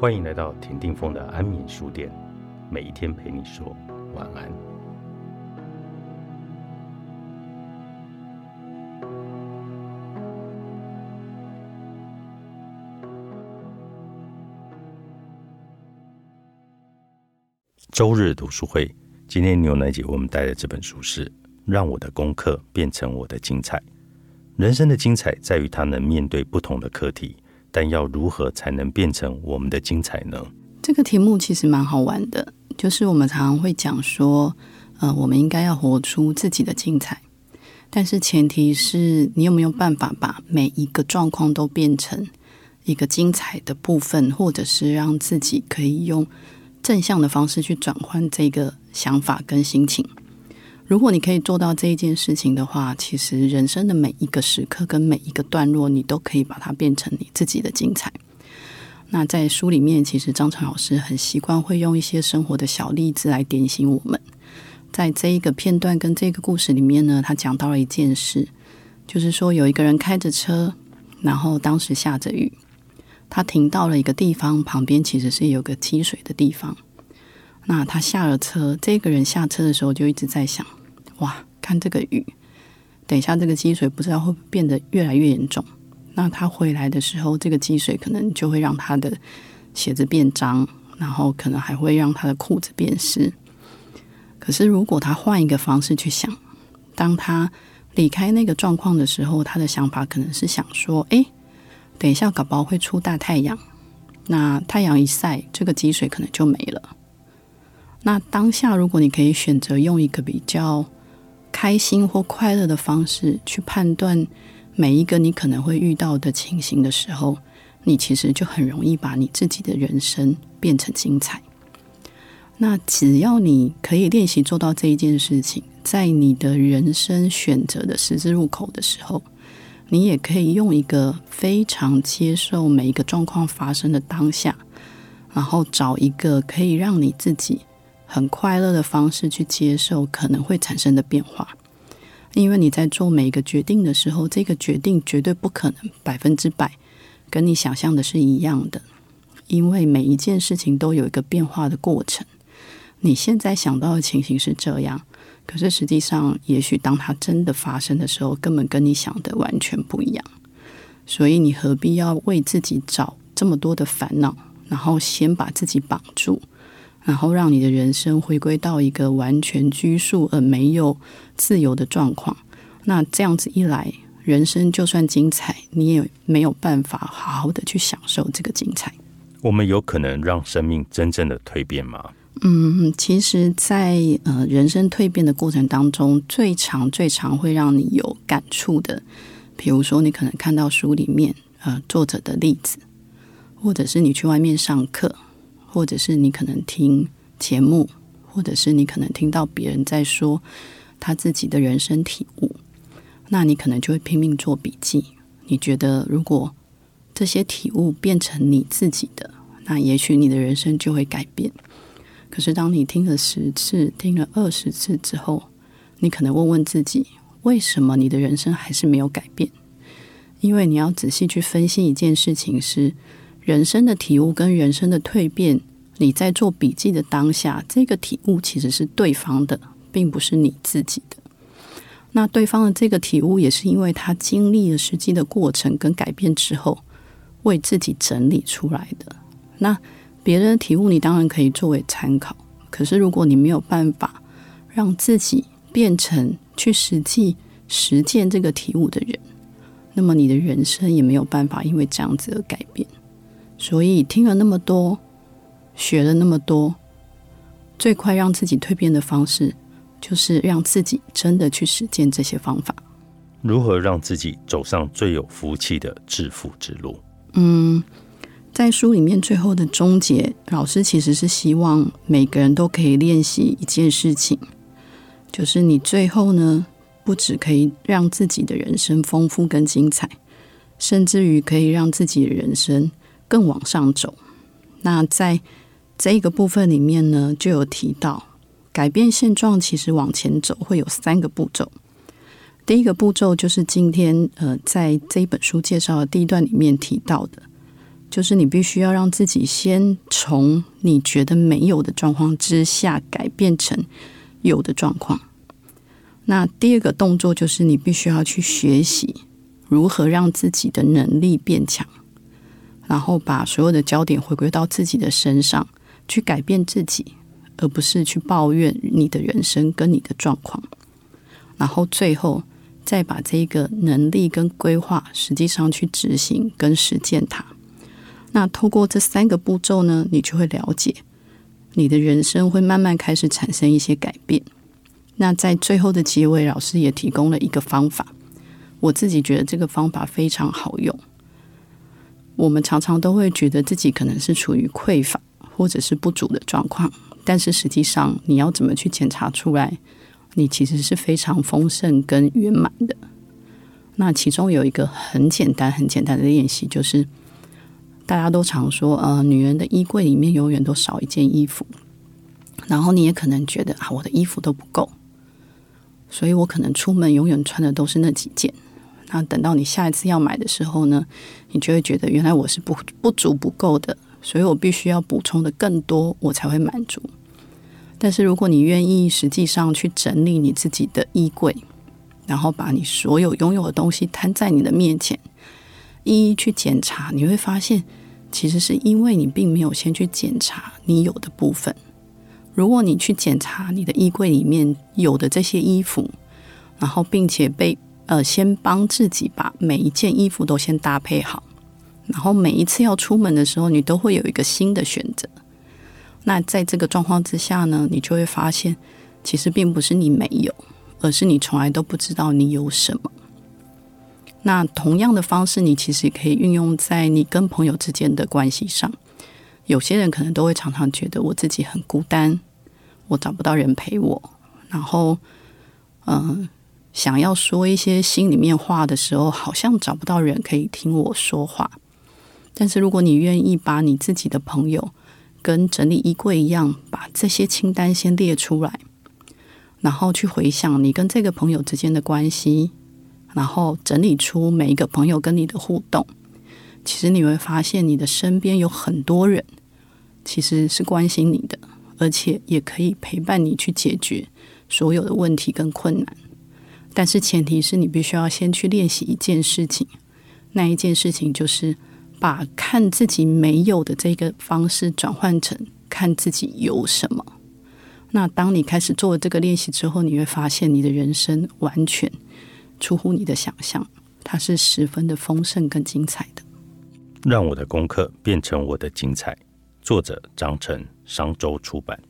欢迎来到田定峰的安眠书店，每一天陪你说晚安。周日读书会，今天牛奶姐为我们带的这本书是《让我的功课变成我的精彩》。人生的精彩在于它能面对不同的课题，但要如何才能变成我们的精彩呢？这个题目其实蛮好玩的，就是我们常常会讲说，呃，我们应该要活出自己的精彩，但是前提是你有没有办法把每一个状况都变成一个精彩的部分，或者是让自己可以用正向的方式去转换这个想法跟心情。如果你可以做到这一件事情的话，其实人生的每一个时刻跟每一个段落，你都可以把它变成你自己的精彩。那在书里面，其实张成老师很习惯会用一些生活的小例子来点醒我们。在这一个片段跟这个故事里面呢，他讲到了一件事，就是说有一个人开着车，然后当时下着雨，他停到了一个地方，旁边其实是有个积水的地方。那他下了车，这个人下车的时候就一直在想。哇，看这个雨，等一下这个积水不知道会变得越来越严重。那他回来的时候，这个积水可能就会让他的鞋子变脏，然后可能还会让他的裤子变湿。可是如果他换一个方式去想，当他离开那个状况的时候，他的想法可能是想说：哎，等一下搞不好会出大太阳，那太阳一晒，这个积水可能就没了。那当下如果你可以选择用一个比较开心或快乐的方式去判断每一个你可能会遇到的情形的时候，你其实就很容易把你自己的人生变成精彩。那只要你可以练习做到这一件事情，在你的人生选择的十字路口的时候，你也可以用一个非常接受每一个状况发生的当下，然后找一个可以让你自己。很快乐的方式去接受可能会产生的变化，因为你在做每一个决定的时候，这个决定绝对不可能百分之百跟你想象的是一样的，因为每一件事情都有一个变化的过程。你现在想到的情形是这样，可是实际上，也许当它真的发生的时候，根本跟你想的完全不一样。所以你何必要为自己找这么多的烦恼，然后先把自己绑住？然后让你的人生回归到一个完全拘束而没有自由的状况。那这样子一来，人生就算精彩，你也没有办法好好的去享受这个精彩。我们有可能让生命真正的蜕变吗？嗯，其实，在呃人生蜕变的过程当中，最常最常会让你有感触的，比如说你可能看到书里面呃作者的例子，或者是你去外面上课。或者是你可能听节目，或者是你可能听到别人在说他自己的人生体悟，那你可能就会拼命做笔记。你觉得如果这些体悟变成你自己的，那也许你的人生就会改变。可是当你听了十次、听了二十次之后，你可能问问自己，为什么你的人生还是没有改变？因为你要仔细去分析一件事情是。人生的体悟跟人生的蜕变，你在做笔记的当下，这个体悟其实是对方的，并不是你自己的。那对方的这个体悟，也是因为他经历了实际的过程跟改变之后，为自己整理出来的。那别人的体悟，你当然可以作为参考。可是如果你没有办法让自己变成去实际实践这个体悟的人，那么你的人生也没有办法因为这样子而改变。所以听了那么多，学了那么多，最快让自己蜕变的方式，就是让自己真的去实践这些方法。如何让自己走上最有福气的致富之路？嗯，在书里面最后的终结，老师其实是希望每个人都可以练习一件事情，就是你最后呢，不只可以让自己的人生丰富跟精彩，甚至于可以让自己的人生。更往上走，那在这一个部分里面呢，就有提到改变现状，其实往前走会有三个步骤。第一个步骤就是今天呃，在这一本书介绍的第一段里面提到的，就是你必须要让自己先从你觉得没有的状况之下改变成有的状况。那第二个动作就是你必须要去学习如何让自己的能力变强，然后把所有的焦点回归到自己的身上，去改变自己，而不是去抱怨你的人生跟你的状况。然后最后再把这个能力跟规划实际上去执行跟实践它。那透过这三个步骤呢，你就会了解你的人生会慢慢开始产生一些改变。那在最后的结尾，老师也提供了一个方法，我自己觉得这个方法非常好用。我们常常都会觉得自己可能是处于匮乏或者是不足的状况，但是实际上你要怎么去检查出来，你其实是非常丰盛跟圆满的。那其中有一个很简单、很简单的练习，就是。大家都常说，呃，女人的衣柜里面永远都少一件衣服。然后你也可能觉得啊，我的衣服都不够，所以我可能出门永远穿的都是那几件。那等到你下一次要买的时候呢，你就会觉得原来我是不不足不够的，所以我必须要补充的更多，我才会满足。但是如果你愿意实际上去整理你自己的衣柜，然后把你所有拥有的东西摊在你的面前，一一去检查，你会发现。其实是因为你并没有先去检查你有的部分。如果你去检查你的衣柜里面有的这些衣服，然后并且被呃先帮自己把每一件衣服都先搭配好，然后每一次要出门的时候，你都会有一个新的选择。那在这个状况之下呢，你就会发现，其实并不是你没有，而是你从来都不知道你有什么。那同样的方式，你其实也可以运用在你跟朋友之间的关系上。有些人可能都会常常觉得我自己很孤单，我找不到人陪我，然后，嗯，想要说一些心里面话的时候，好像找不到人可以听我说话。但是如果你愿意把你自己的朋友跟整理衣柜一样，把这些清单先列出来，然后去回想你跟这个朋友之间的关系。然后整理出每一个朋友跟你的互动，其实你会发现你的身边有很多人其实是关心你的，而且也可以陪伴你去解决所有的问题跟困难。但是前提是你必须要先去练习一件事情，那一件事情就是把看自己没有的这个方式转换成看自己有什么。那当你开始做这个练习之后，你会发现你的人生完全。出乎你的想象，它是十分的丰盛跟精彩的。让我的功课变成我的精彩。作者：张晨，商周出版。